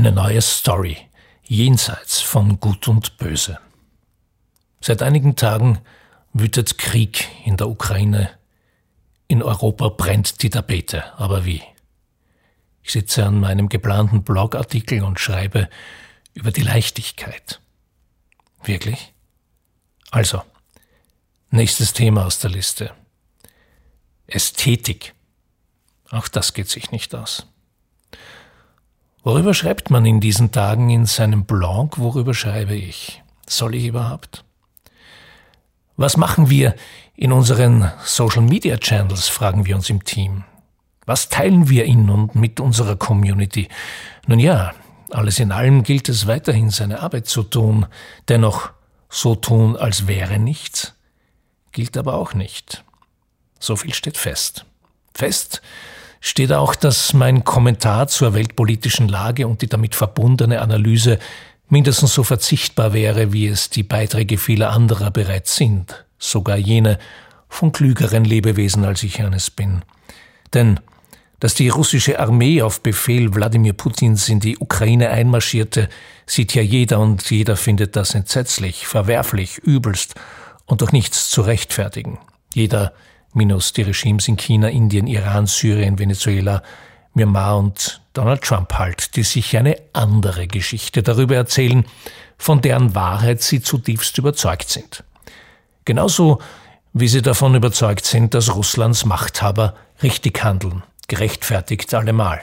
Eine neue Story, jenseits von Gut und Böse. Seit einigen Tagen wütet Krieg in der Ukraine. In Europa brennt die Tapete, aber wie? Ich sitze an meinem geplanten Blogartikel und schreibe über die Leichtigkeit. Wirklich? Also, nächstes Thema aus der Liste. Ästhetik. Auch das geht sich nicht aus. Worüber schreibt man in diesen Tagen in seinem Blog? Worüber schreibe ich? Soll ich überhaupt? Was machen wir in unseren Social Media Channels, fragen wir uns im Team. Was teilen wir in und mit unserer Community? Nun ja, alles in allem gilt es weiterhin seine Arbeit zu tun, dennoch so tun, als wäre nichts, gilt aber auch nicht. So viel steht fest. Fest steht auch, dass mein Kommentar zur weltpolitischen Lage und die damit verbundene Analyse mindestens so verzichtbar wäre, wie es die Beiträge vieler anderer bereits sind, sogar jene von klügeren Lebewesen als ich eines bin. Denn dass die russische Armee auf Befehl Wladimir Putins in die Ukraine einmarschierte, sieht ja jeder und jeder findet das entsetzlich, verwerflich, übelst und durch nichts zu rechtfertigen. Jeder minus die Regimes in China, Indien, Iran, Syrien, Venezuela, Myanmar und Donald Trump halt, die sich eine andere Geschichte darüber erzählen, von deren Wahrheit sie zutiefst überzeugt sind. Genauso wie sie davon überzeugt sind, dass Russlands Machthaber richtig handeln, gerechtfertigt allemal.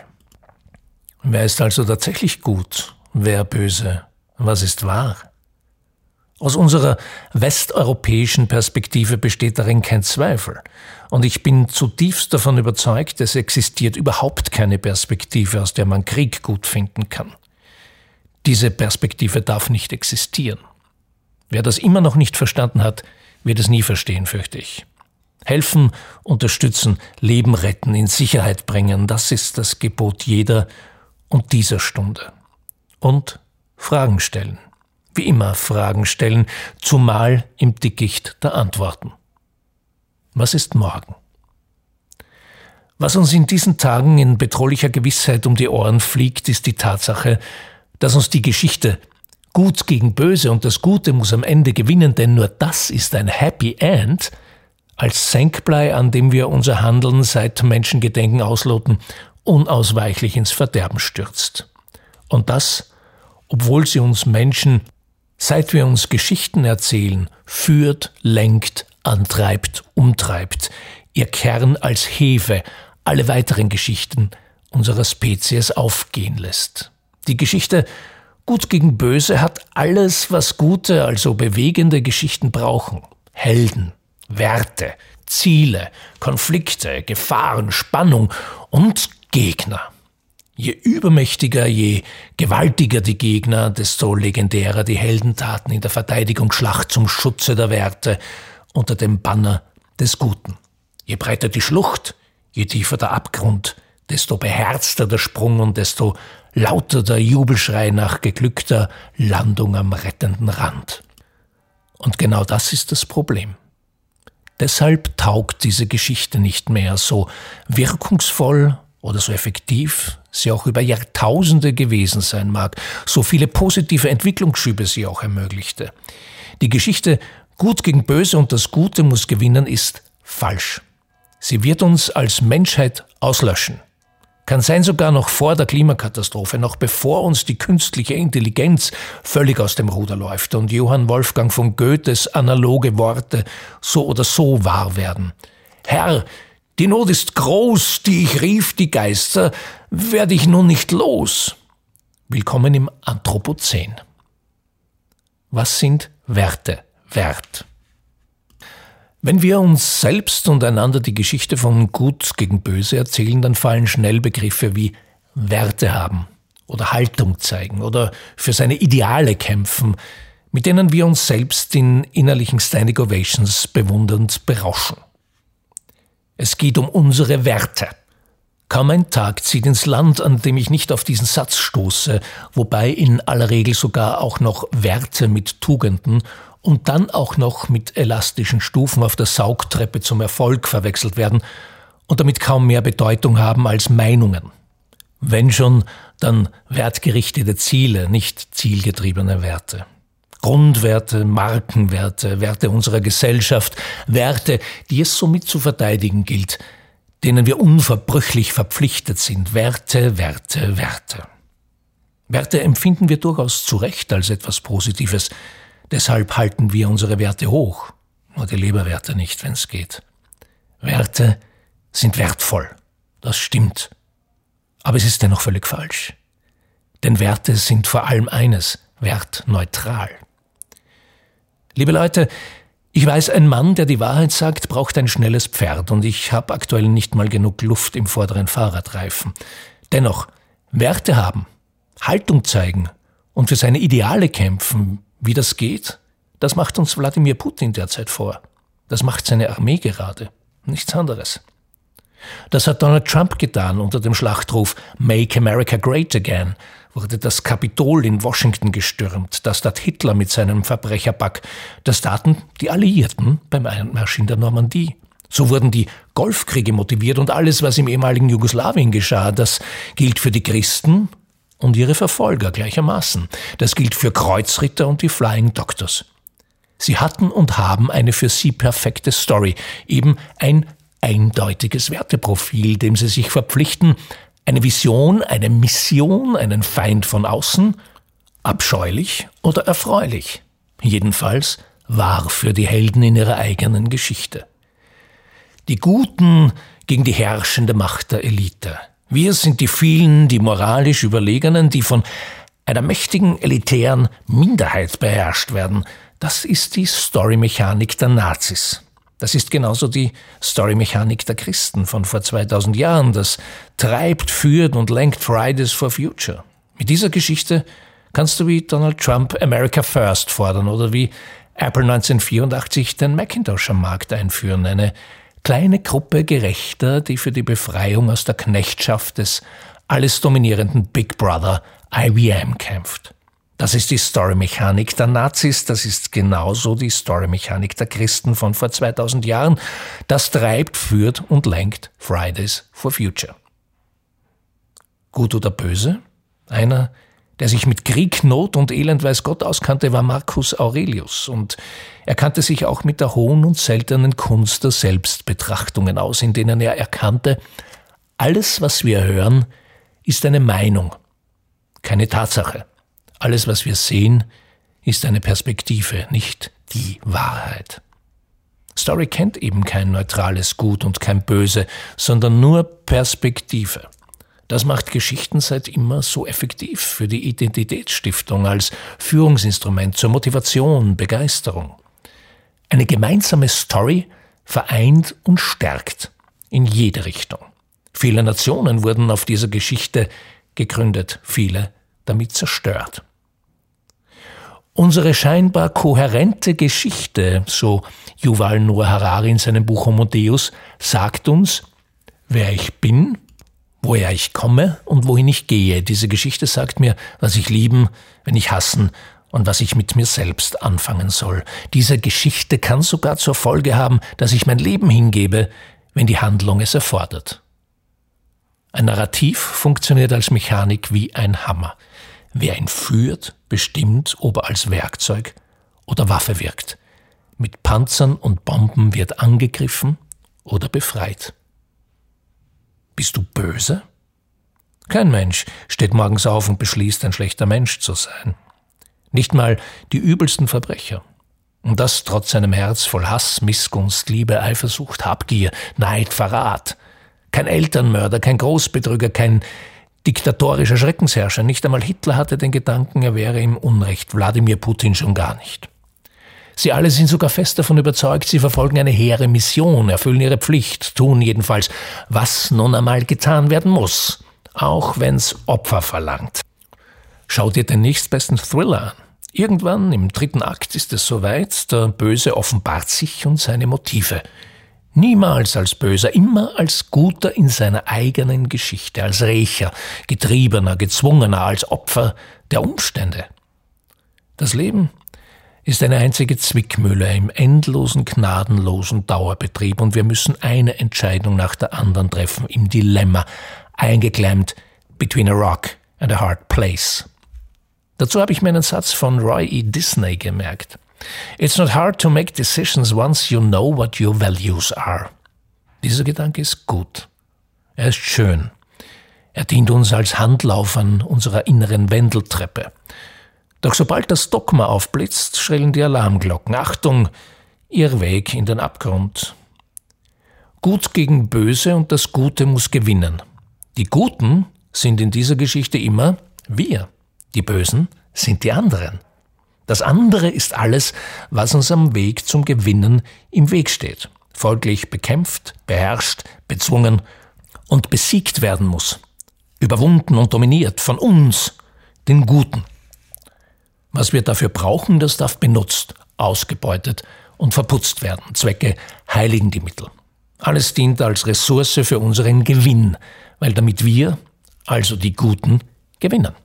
Wer ist also tatsächlich gut, wer böse, was ist wahr? Aus unserer westeuropäischen Perspektive besteht darin kein Zweifel. Und ich bin zutiefst davon überzeugt, es existiert überhaupt keine Perspektive, aus der man Krieg gut finden kann. Diese Perspektive darf nicht existieren. Wer das immer noch nicht verstanden hat, wird es nie verstehen, fürchte ich. Helfen, unterstützen, Leben retten, in Sicherheit bringen, das ist das Gebot jeder und dieser Stunde. Und Fragen stellen wie immer Fragen stellen, zumal im Dickicht der Antworten. Was ist morgen? Was uns in diesen Tagen in bedrohlicher Gewissheit um die Ohren fliegt, ist die Tatsache, dass uns die Geschichte Gut gegen Böse und das Gute muss am Ende gewinnen, denn nur das ist ein Happy End, als Senkblei, an dem wir unser Handeln seit Menschengedenken ausloten, unausweichlich ins Verderben stürzt. Und das, obwohl sie uns Menschen Seit wir uns Geschichten erzählen, führt, lenkt, antreibt, umtreibt, ihr Kern als Hefe alle weiteren Geschichten unserer Spezies aufgehen lässt. Die Geschichte Gut gegen Böse hat alles, was gute, also bewegende Geschichten brauchen. Helden, Werte, Ziele, Konflikte, Gefahren, Spannung und Gegner. Je übermächtiger, je gewaltiger die Gegner, desto legendärer die Heldentaten in der Verteidigungsschlacht zum Schutze der Werte unter dem Banner des Guten. Je breiter die Schlucht, je tiefer der Abgrund, desto beherzter der Sprung und desto lauter der Jubelschrei nach geglückter Landung am rettenden Rand. Und genau das ist das Problem. Deshalb taugt diese Geschichte nicht mehr so wirkungsvoll oder so effektiv sie auch über Jahrtausende gewesen sein mag, so viele positive Entwicklungsschübe sie auch ermöglichte. Die Geschichte Gut gegen Böse und das Gute muss gewinnen ist falsch. Sie wird uns als Menschheit auslöschen. Kann sein sogar noch vor der Klimakatastrophe, noch bevor uns die künstliche Intelligenz völlig aus dem Ruder läuft und Johann Wolfgang von Goethes analoge Worte so oder so wahr werden. Herr, die Not ist groß, die ich rief, die Geister, werde ich nun nicht los. Willkommen im Anthropozän. Was sind Werte wert? Wenn wir uns selbst und einander die Geschichte von Gut gegen Böse erzählen, dann fallen schnell Begriffe wie Werte haben oder Haltung zeigen oder für seine Ideale kämpfen, mit denen wir uns selbst in innerlichen Standing Ovations bewundernd berauschen. Es geht um unsere Werte. Kaum ein Tag zieht ins Land, an dem ich nicht auf diesen Satz stoße, wobei in aller Regel sogar auch noch Werte mit Tugenden und dann auch noch mit elastischen Stufen auf der Saugtreppe zum Erfolg verwechselt werden und damit kaum mehr Bedeutung haben als Meinungen. Wenn schon, dann wertgerichtete Ziele, nicht zielgetriebene Werte. Grundwerte, Markenwerte, Werte unserer Gesellschaft, Werte, die es somit zu verteidigen gilt, denen wir unverbrüchlich verpflichtet sind. Werte, Werte, Werte. Werte empfinden wir durchaus zu Recht als etwas Positives. Deshalb halten wir unsere Werte hoch. Nur die Leberwerte nicht, wenn es geht. Werte sind wertvoll. Das stimmt. Aber es ist dennoch völlig falsch. Denn Werte sind vor allem eines, wertneutral. Liebe Leute, ich weiß, ein Mann, der die Wahrheit sagt, braucht ein schnelles Pferd und ich habe aktuell nicht mal genug Luft im vorderen Fahrradreifen. Dennoch, Werte haben, Haltung zeigen und für seine Ideale kämpfen, wie das geht, das macht uns Wladimir Putin derzeit vor. Das macht seine Armee gerade. Nichts anderes. Das hat Donald Trump getan unter dem Schlachtruf Make America Great Again, wurde das Kapitol in Washington gestürmt, das tat Hitler mit seinem Verbrecherpack, das taten die Alliierten beim Einmarsch in der Normandie. So wurden die Golfkriege motiviert und alles, was im ehemaligen Jugoslawien geschah, das gilt für die Christen und ihre Verfolger gleichermaßen. Das gilt für Kreuzritter und die Flying Doctors. Sie hatten und haben eine für sie perfekte Story, eben ein eindeutiges Werteprofil, dem sie sich verpflichten, eine Vision, eine Mission, einen Feind von außen? Abscheulich oder erfreulich? Jedenfalls wahr für die Helden in ihrer eigenen Geschichte. Die Guten gegen die herrschende Macht der Elite. Wir sind die vielen, die moralisch Überlegenen, die von einer mächtigen, elitären Minderheit beherrscht werden. Das ist die Storymechanik der Nazis. Das ist genauso die Storymechanik der Christen von vor 2000 Jahren. Das treibt, führt und lenkt Fridays for Future. Mit dieser Geschichte kannst du wie Donald Trump America First fordern oder wie Apple 1984 den Macintosh am Markt einführen. Eine kleine Gruppe Gerechter, die für die Befreiung aus der Knechtschaft des alles dominierenden Big Brother IBM kämpft. Das ist die Story-Mechanik der Nazis, das ist genauso die Story-Mechanik der Christen von vor 2000 Jahren. Das treibt, führt und lenkt Fridays for Future. Gut oder böse? Einer, der sich mit Krieg, Not und Elend weiß Gott auskannte, war Marcus Aurelius und er kannte sich auch mit der hohen und seltenen Kunst der Selbstbetrachtungen aus, in denen er erkannte, alles, was wir hören, ist eine Meinung, keine Tatsache. Alles, was wir sehen, ist eine Perspektive, nicht die Wahrheit. Story kennt eben kein neutrales Gut und kein Böse, sondern nur Perspektive. Das macht Geschichten seit immer so effektiv für die Identitätsstiftung als Führungsinstrument zur Motivation, Begeisterung. Eine gemeinsame Story vereint und stärkt in jede Richtung. Viele Nationen wurden auf dieser Geschichte gegründet, viele damit zerstört. Unsere scheinbar kohärente Geschichte, so Yuval Noah Harari in seinem Buch Homo Deus, sagt uns, wer ich bin, woher ich komme und wohin ich gehe. Diese Geschichte sagt mir, was ich lieben, wenn ich hassen und was ich mit mir selbst anfangen soll. Diese Geschichte kann sogar zur Folge haben, dass ich mein Leben hingebe, wenn die Handlung es erfordert. Ein Narrativ funktioniert als Mechanik wie ein Hammer. Wer ihn führt, bestimmt, ob er als Werkzeug oder Waffe wirkt. Mit Panzern und Bomben wird angegriffen oder befreit. Bist du böse? Kein Mensch steht morgens auf und beschließt, ein schlechter Mensch zu sein. Nicht mal die übelsten Verbrecher. Und das trotz seinem Herz voll Hass, Missgunst, Liebe, Eifersucht, Habgier, Neid, Verrat. Kein Elternmörder, kein Großbetrüger, kein diktatorischer Schreckensherrscher. Nicht einmal Hitler hatte den Gedanken, er wäre im Unrecht, Wladimir Putin schon gar nicht. Sie alle sind sogar fest davon überzeugt, sie verfolgen eine hehre Mission, erfüllen ihre Pflicht, tun jedenfalls, was nun einmal getan werden muss, auch wenn's Opfer verlangt. Schau dir den nächstbesten Thriller an. Irgendwann im dritten Akt ist es soweit, der Böse offenbart sich und seine Motive. Niemals als Böser, immer als Guter in seiner eigenen Geschichte, als Rächer, Getriebener, Gezwungener, als Opfer der Umstände. Das Leben ist eine einzige Zwickmühle im endlosen, gnadenlosen Dauerbetrieb und wir müssen eine Entscheidung nach der anderen treffen, im Dilemma, eingeklemmt between a rock and a hard place. Dazu habe ich mir einen Satz von Roy E. Disney gemerkt. It's not hard to make decisions once you know what your values are. Dieser Gedanke ist gut. Er ist schön. Er dient uns als Handlauf an unserer inneren Wendeltreppe. Doch sobald das Dogma aufblitzt, schrillen die Alarmglocken. Achtung, ihr Weg in den Abgrund. Gut gegen Böse und das Gute muss gewinnen. Die Guten sind in dieser Geschichte immer wir. Die Bösen sind die anderen. Das andere ist alles, was uns am Weg zum Gewinnen im Weg steht, folglich bekämpft, beherrscht, bezwungen und besiegt werden muss, überwunden und dominiert von uns, den Guten. Was wir dafür brauchen, das darf benutzt, ausgebeutet und verputzt werden. Zwecke heiligen die Mittel. Alles dient als Ressource für unseren Gewinn, weil damit wir, also die Guten, gewinnen.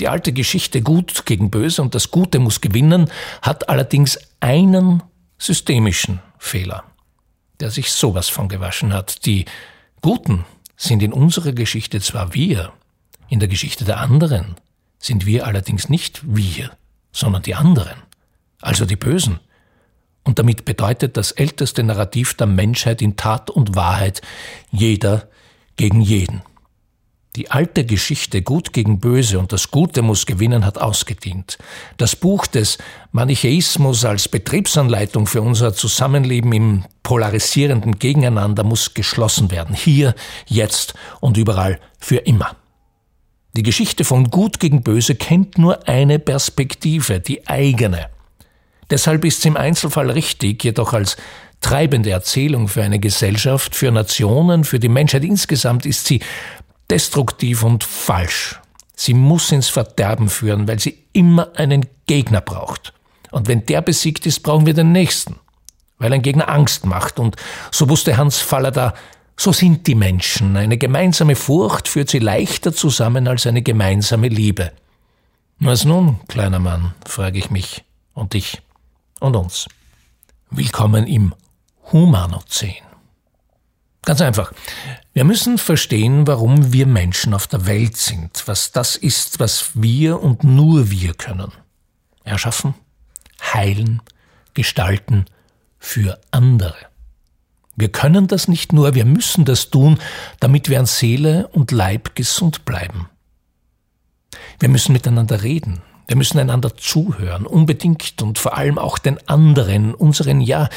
Die alte Geschichte Gut gegen Böse und das Gute muss gewinnen hat allerdings einen systemischen Fehler, der sich sowas von gewaschen hat. Die Guten sind in unserer Geschichte zwar wir, in der Geschichte der anderen sind wir allerdings nicht wir, sondern die anderen, also die Bösen. Und damit bedeutet das älteste Narrativ der Menschheit in Tat und Wahrheit jeder gegen jeden. Die alte Geschichte Gut gegen Böse und das Gute muss gewinnen hat ausgedient. Das Buch des Manichäismus als Betriebsanleitung für unser Zusammenleben im polarisierenden Gegeneinander muss geschlossen werden. Hier, jetzt und überall für immer. Die Geschichte von Gut gegen Böse kennt nur eine Perspektive, die eigene. Deshalb ist sie im Einzelfall richtig, jedoch als treibende Erzählung für eine Gesellschaft, für Nationen, für die Menschheit insgesamt ist sie destruktiv und falsch. Sie muss ins Verderben führen, weil sie immer einen Gegner braucht. Und wenn der besiegt ist, brauchen wir den nächsten. Weil ein Gegner Angst macht. Und so wusste Hans Fallada, so sind die Menschen. Eine gemeinsame Furcht führt sie leichter zusammen als eine gemeinsame Liebe. Was nun, kleiner Mann, frage ich mich und dich und uns. Willkommen im Humanozän. Ganz einfach. Wir müssen verstehen, warum wir Menschen auf der Welt sind, was das ist, was wir und nur wir können. Erschaffen, heilen, gestalten für andere. Wir können das nicht nur, wir müssen das tun, damit wir an Seele und Leib gesund bleiben. Wir müssen miteinander reden, wir müssen einander zuhören, unbedingt und vor allem auch den anderen, unseren ja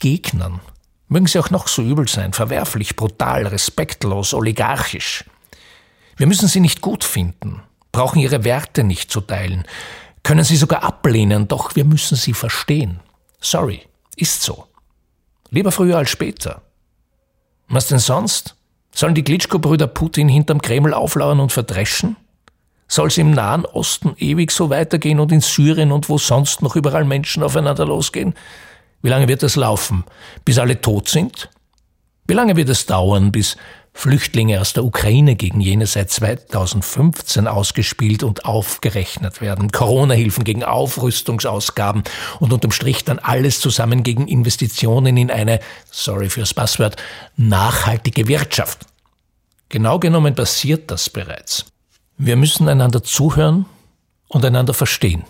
Gegnern, Mögen sie auch noch so übel sein, verwerflich, brutal, respektlos, oligarchisch. Wir müssen sie nicht gut finden, brauchen ihre Werte nicht zu teilen, können sie sogar ablehnen, doch wir müssen sie verstehen. Sorry, ist so. Lieber früher als später. Was denn sonst? Sollen die Klitschko-Brüder Putin hinterm Kreml auflauern und verdreschen? Soll es im Nahen Osten ewig so weitergehen und in Syrien und wo sonst noch überall Menschen aufeinander losgehen? Wie lange wird das laufen? Bis alle tot sind? Wie lange wird es dauern, bis Flüchtlinge aus der Ukraine gegen jene seit 2015 ausgespielt und aufgerechnet werden, Corona-Hilfen gegen Aufrüstungsausgaben und unterm Strich dann alles zusammen gegen Investitionen in eine, sorry fürs Passwort, nachhaltige Wirtschaft. Genau genommen passiert das bereits. Wir müssen einander zuhören und einander verstehen.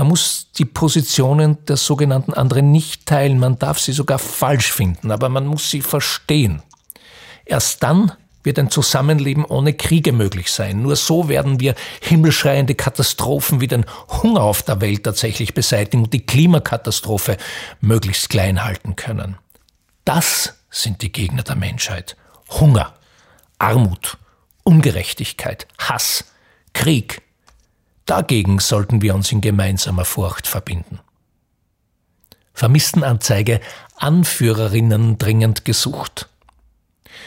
Man muss die Positionen der sogenannten anderen nicht teilen, man darf sie sogar falsch finden, aber man muss sie verstehen. Erst dann wird ein Zusammenleben ohne Kriege möglich sein. Nur so werden wir himmelschreiende Katastrophen wie den Hunger auf der Welt tatsächlich beseitigen und die Klimakatastrophe möglichst klein halten können. Das sind die Gegner der Menschheit. Hunger, Armut, Ungerechtigkeit, Hass, Krieg, Dagegen sollten wir uns in gemeinsamer Furcht verbinden. Vermisstenanzeige Anführerinnen dringend gesucht.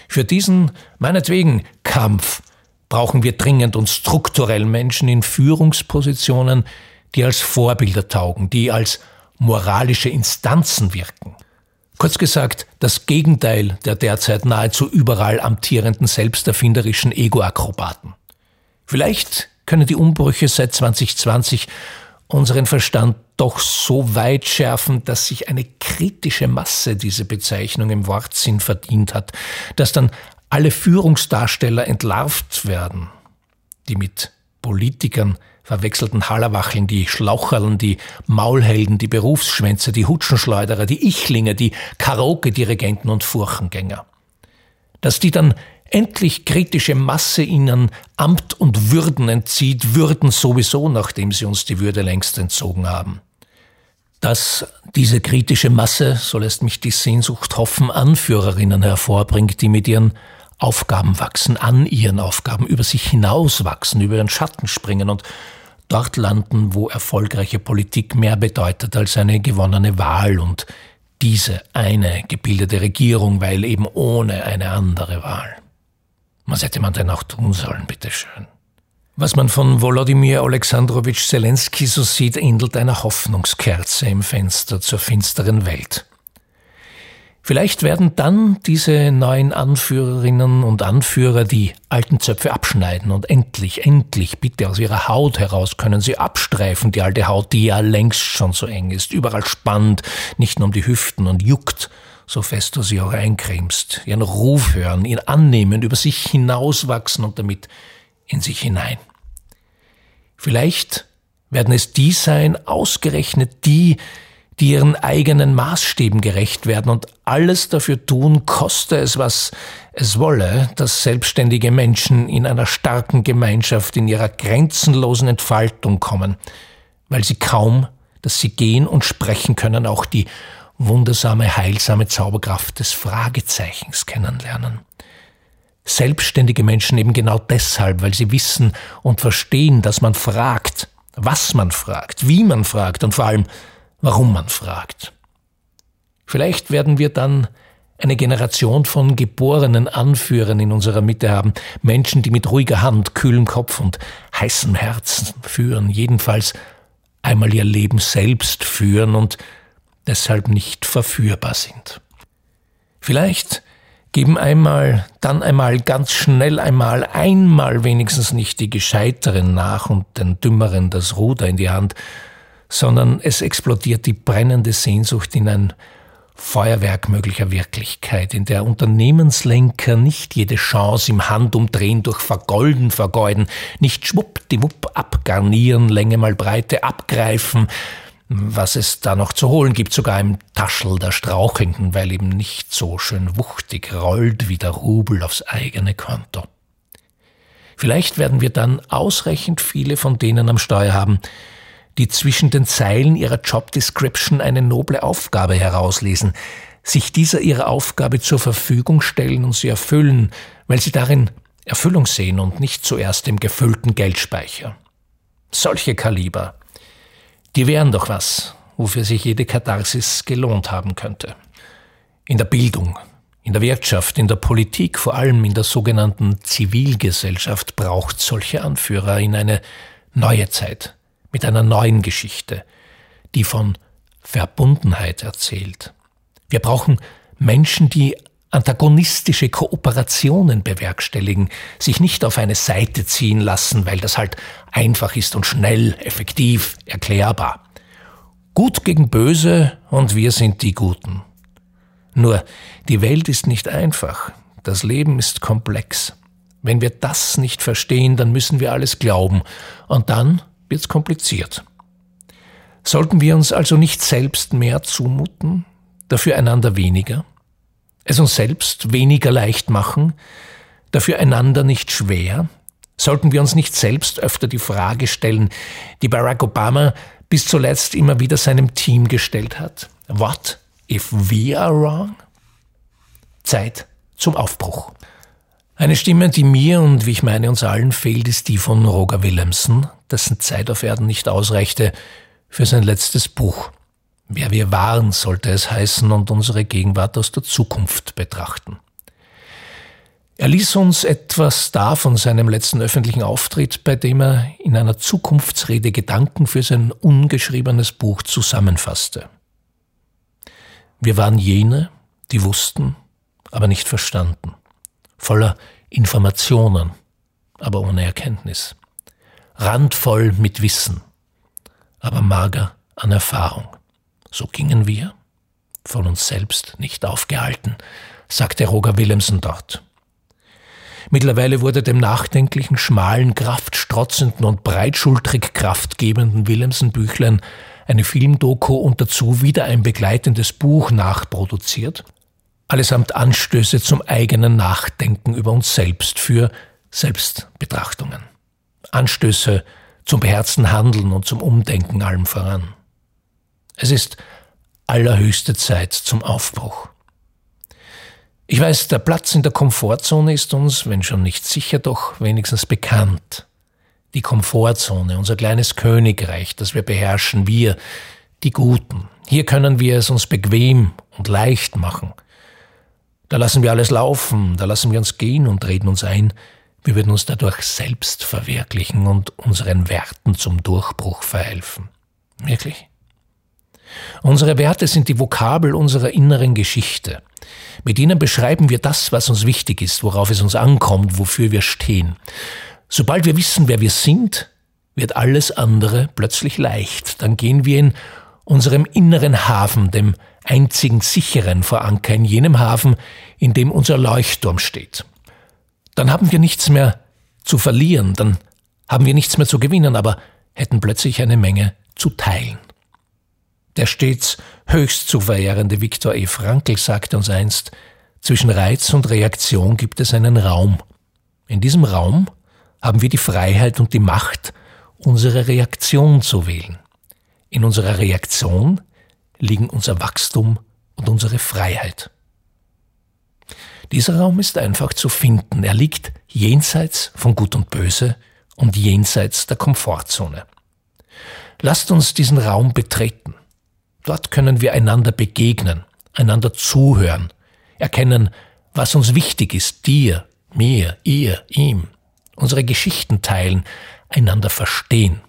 Für diesen, meinetwegen, Kampf brauchen wir dringend und strukturell Menschen in Führungspositionen, die als Vorbilder taugen, die als moralische Instanzen wirken. Kurz gesagt, das Gegenteil der derzeit nahezu überall amtierenden selbsterfinderischen Ego-Akrobaten. Vielleicht können die Umbrüche seit 2020 unseren Verstand doch so weit schärfen, dass sich eine kritische Masse diese Bezeichnung im Wortsinn verdient hat, dass dann alle Führungsdarsteller entlarvt werden, die mit Politikern verwechselten Hallerwacheln, die Schlaucherln, die Maulhelden, die Berufsschwänzer, die Hutschenschleuderer, die Ichlinge, die Karaoke-Dirigenten und Furchengänger. Dass die dann endlich kritische Masse ihnen Amt und Würden entzieht, Würden sowieso, nachdem sie uns die Würde längst entzogen haben. Dass diese kritische Masse, so lässt mich die Sehnsucht hoffen, Anführerinnen hervorbringt, die mit ihren Aufgaben wachsen, an ihren Aufgaben, über sich hinauswachsen, über ihren Schatten springen und dort landen, wo erfolgreiche Politik mehr bedeutet als eine gewonnene Wahl und diese eine gebildete Regierung, weil eben ohne eine andere Wahl. Was hätte man denn auch tun sollen, bitteschön? Was man von Volodymyr Alexandrowitsch Zelensky so sieht, ähnelt einer Hoffnungskerze im Fenster zur finsteren Welt. Vielleicht werden dann diese neuen Anführerinnen und Anführer die alten Zöpfe abschneiden und endlich, endlich, bitte aus ihrer Haut heraus können sie abstreifen, die alte Haut, die ja längst schon so eng ist, überall spannt, nicht nur um die Hüften und juckt, so fest du sie auch eincremst, ihren Ruf hören, ihn annehmen, über sich hinauswachsen und damit in sich hinein. Vielleicht werden es die sein, ausgerechnet die, die ihren eigenen Maßstäben gerecht werden und alles dafür tun, koste es, was es wolle, dass selbstständige Menschen in einer starken Gemeinschaft in ihrer grenzenlosen Entfaltung kommen, weil sie kaum, dass sie gehen und sprechen können, auch die wundersame, heilsame Zauberkraft des Fragezeichens kennenlernen. Selbstständige Menschen eben genau deshalb, weil sie wissen und verstehen, dass man fragt, was man fragt, wie man fragt und vor allem, warum man fragt. Vielleicht werden wir dann eine Generation von geborenen Anführern in unserer Mitte haben, Menschen, die mit ruhiger Hand, kühlem Kopf und heißem Herzen führen, jedenfalls einmal ihr Leben selbst führen und deshalb nicht verführbar sind. Vielleicht geben einmal, dann einmal ganz schnell einmal, einmal wenigstens nicht die Gescheiteren nach und den Dümmeren das Ruder in die Hand, sondern es explodiert die brennende Sehnsucht in ein Feuerwerk möglicher Wirklichkeit, in der Unternehmenslenker nicht jede Chance im Handumdrehen durch Vergolden vergeuden, nicht schwuppdiwupp abgarnieren, Länge mal Breite abgreifen, was es da noch zu holen gibt, sogar im Taschel der Strauchenden, weil eben nicht so schön wuchtig rollt wie der Rubel aufs eigene Konto. Vielleicht werden wir dann ausreichend viele von denen am Steuer haben, die zwischen den Zeilen ihrer Job Description eine noble Aufgabe herauslesen, sich dieser ihrer Aufgabe zur Verfügung stellen und sie erfüllen, weil sie darin Erfüllung sehen und nicht zuerst im gefüllten Geldspeicher. Solche Kaliber, die wären doch was, wofür sich jede Katharsis gelohnt haben könnte. In der Bildung, in der Wirtschaft, in der Politik, vor allem in der sogenannten Zivilgesellschaft braucht solche Anführer in eine neue Zeit, mit einer neuen Geschichte, die von Verbundenheit erzählt. Wir brauchen Menschen, die antagonistische Kooperationen bewerkstelligen, sich nicht auf eine Seite ziehen lassen, weil das halt einfach ist und schnell, effektiv, erklärbar. Gut gegen böse und wir sind die Guten. Nur, die Welt ist nicht einfach, das Leben ist komplex. Wenn wir das nicht verstehen, dann müssen wir alles glauben und dann wird's kompliziert. Sollten wir uns also nicht selbst mehr zumuten, dafür einander weniger? Es uns selbst weniger leicht machen, dafür einander nicht schwer? Sollten wir uns nicht selbst öfter die Frage stellen, die Barack Obama bis zuletzt immer wieder seinem Team gestellt hat? What if we are wrong? Zeit zum Aufbruch. Eine Stimme, die mir und wie ich meine uns allen fehlt, ist die von Roger Willemsen, dessen Zeit auf Erden nicht ausreichte für sein letztes Buch. Wer wir waren, sollte es heißen und unsere Gegenwart aus der Zukunft betrachten. Er ließ uns etwas da von seinem letzten öffentlichen Auftritt, bei dem er in einer Zukunftsrede Gedanken für sein ungeschriebenes Buch zusammenfasste. Wir waren jene, die wussten, aber nicht verstanden voller Informationen, aber ohne Erkenntnis, randvoll mit Wissen, aber mager an Erfahrung. So gingen wir, von uns selbst nicht aufgehalten, sagte Roger Willemsen dort. Mittlerweile wurde dem nachdenklichen, schmalen, kraftstrotzenden und breitschultrig kraftgebenden Willemsen-Büchlein eine Filmdoku und dazu wieder ein begleitendes Buch nachproduziert, allesamt Anstöße zum eigenen Nachdenken über uns selbst für Selbstbetrachtungen. Anstöße zum beherzten Handeln und zum Umdenken allem voran. Es ist allerhöchste Zeit zum Aufbruch. Ich weiß, der Platz in der Komfortzone ist uns, wenn schon nicht sicher, doch wenigstens bekannt. Die Komfortzone, unser kleines Königreich, das wir beherrschen, wir, die Guten. Hier können wir es uns bequem und leicht machen. Da lassen wir alles laufen, da lassen wir uns gehen und reden uns ein, wir würden uns dadurch selbst verwirklichen und unseren Werten zum Durchbruch verhelfen. Wirklich? Unsere Werte sind die Vokabel unserer inneren Geschichte. Mit ihnen beschreiben wir das, was uns wichtig ist, worauf es uns ankommt, wofür wir stehen. Sobald wir wissen, wer wir sind, wird alles andere plötzlich leicht. Dann gehen wir in unserem inneren Hafen, dem einzigen sicheren vor Anker, in jenem Hafen, in dem unser Leuchtturm steht. Dann haben wir nichts mehr zu verlieren, dann haben wir nichts mehr zu gewinnen, aber hätten plötzlich eine Menge zu teilen. Der stets höchst zu verehrende Viktor E. Frankl sagte uns einst, zwischen Reiz und Reaktion gibt es einen Raum. In diesem Raum haben wir die Freiheit und die Macht, unsere Reaktion zu wählen. In unserer Reaktion liegen unser Wachstum und unsere Freiheit. Dieser Raum ist einfach zu finden. Er liegt jenseits von Gut und Böse und jenseits der Komfortzone. Lasst uns diesen Raum betreten. Dort können wir einander begegnen, einander zuhören, erkennen, was uns wichtig ist, dir, mir, ihr, ihm, unsere Geschichten teilen, einander verstehen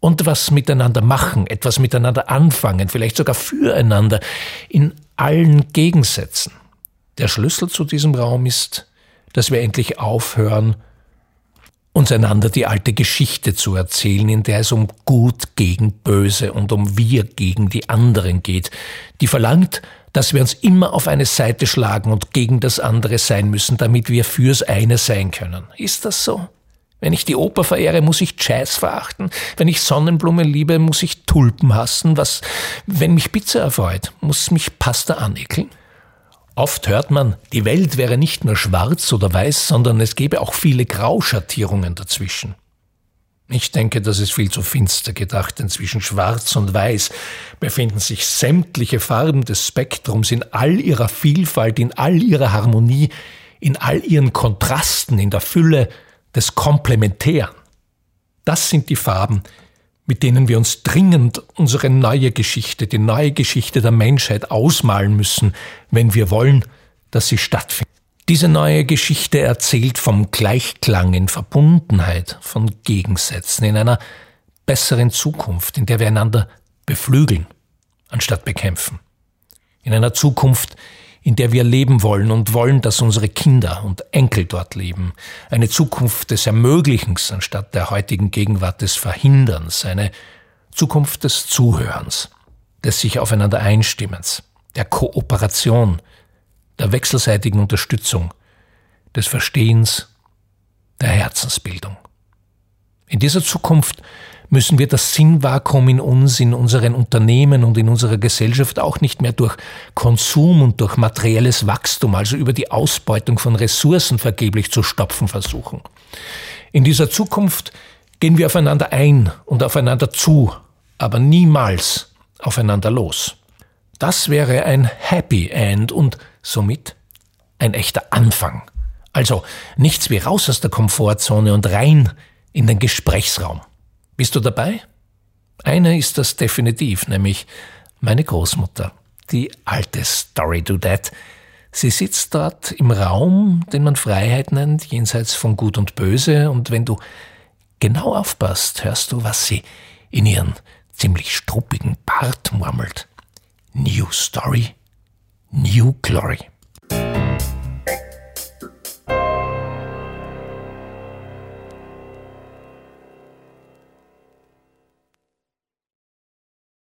und was miteinander machen, etwas miteinander anfangen, vielleicht sogar füreinander, in allen Gegensätzen. Der Schlüssel zu diesem Raum ist, dass wir endlich aufhören, uns einander die alte Geschichte zu erzählen, in der es um Gut gegen Böse und um Wir gegen die anderen geht, die verlangt, dass wir uns immer auf eine Seite schlagen und gegen das andere sein müssen, damit wir fürs eine sein können. Ist das so? Wenn ich die Oper verehre, muss ich Jazz verachten. Wenn ich Sonnenblumen liebe, muss ich Tulpen hassen. Was, wenn mich Pizza erfreut, muss mich Pasta anekeln? Oft hört man, die Welt wäre nicht nur schwarz oder weiß, sondern es gäbe auch viele Grauschattierungen dazwischen. Ich denke, das ist viel zu finster gedacht, denn zwischen Schwarz und Weiß befinden sich sämtliche Farben des Spektrums in all ihrer Vielfalt, in all ihrer Harmonie, in all ihren Kontrasten, in der Fülle des Komplementären. Das sind die Farben, mit denen wir uns dringend unsere neue Geschichte, die neue Geschichte der Menschheit ausmalen müssen, wenn wir wollen, dass sie stattfindet. Diese neue Geschichte erzählt vom Gleichklang in Verbundenheit, von Gegensätzen, in einer besseren Zukunft, in der wir einander beflügeln, anstatt bekämpfen. In einer Zukunft, in der wir leben wollen und wollen, dass unsere Kinder und Enkel dort leben. Eine Zukunft des Ermöglichens anstatt der heutigen Gegenwart des Verhinderns. Eine Zukunft des Zuhörens, des sich aufeinander Einstimmens, der Kooperation, der wechselseitigen Unterstützung, des Verstehens, der Herzensbildung. In dieser Zukunft müssen wir das Sinnvakuum in uns, in unseren Unternehmen und in unserer Gesellschaft auch nicht mehr durch Konsum und durch materielles Wachstum, also über die Ausbeutung von Ressourcen vergeblich zu stopfen versuchen. In dieser Zukunft gehen wir aufeinander ein und aufeinander zu, aber niemals aufeinander los. Das wäre ein Happy End und somit ein echter Anfang. Also nichts wie raus aus der Komfortzone und rein in den Gesprächsraum. Bist du dabei? Eine ist das definitiv, nämlich meine Großmutter, die alte Story to That. Sie sitzt dort im Raum, den man Freiheit nennt, jenseits von Gut und Böse, und wenn du genau aufpasst, hörst du, was sie in ihren ziemlich struppigen Bart murmelt. New Story, New Glory.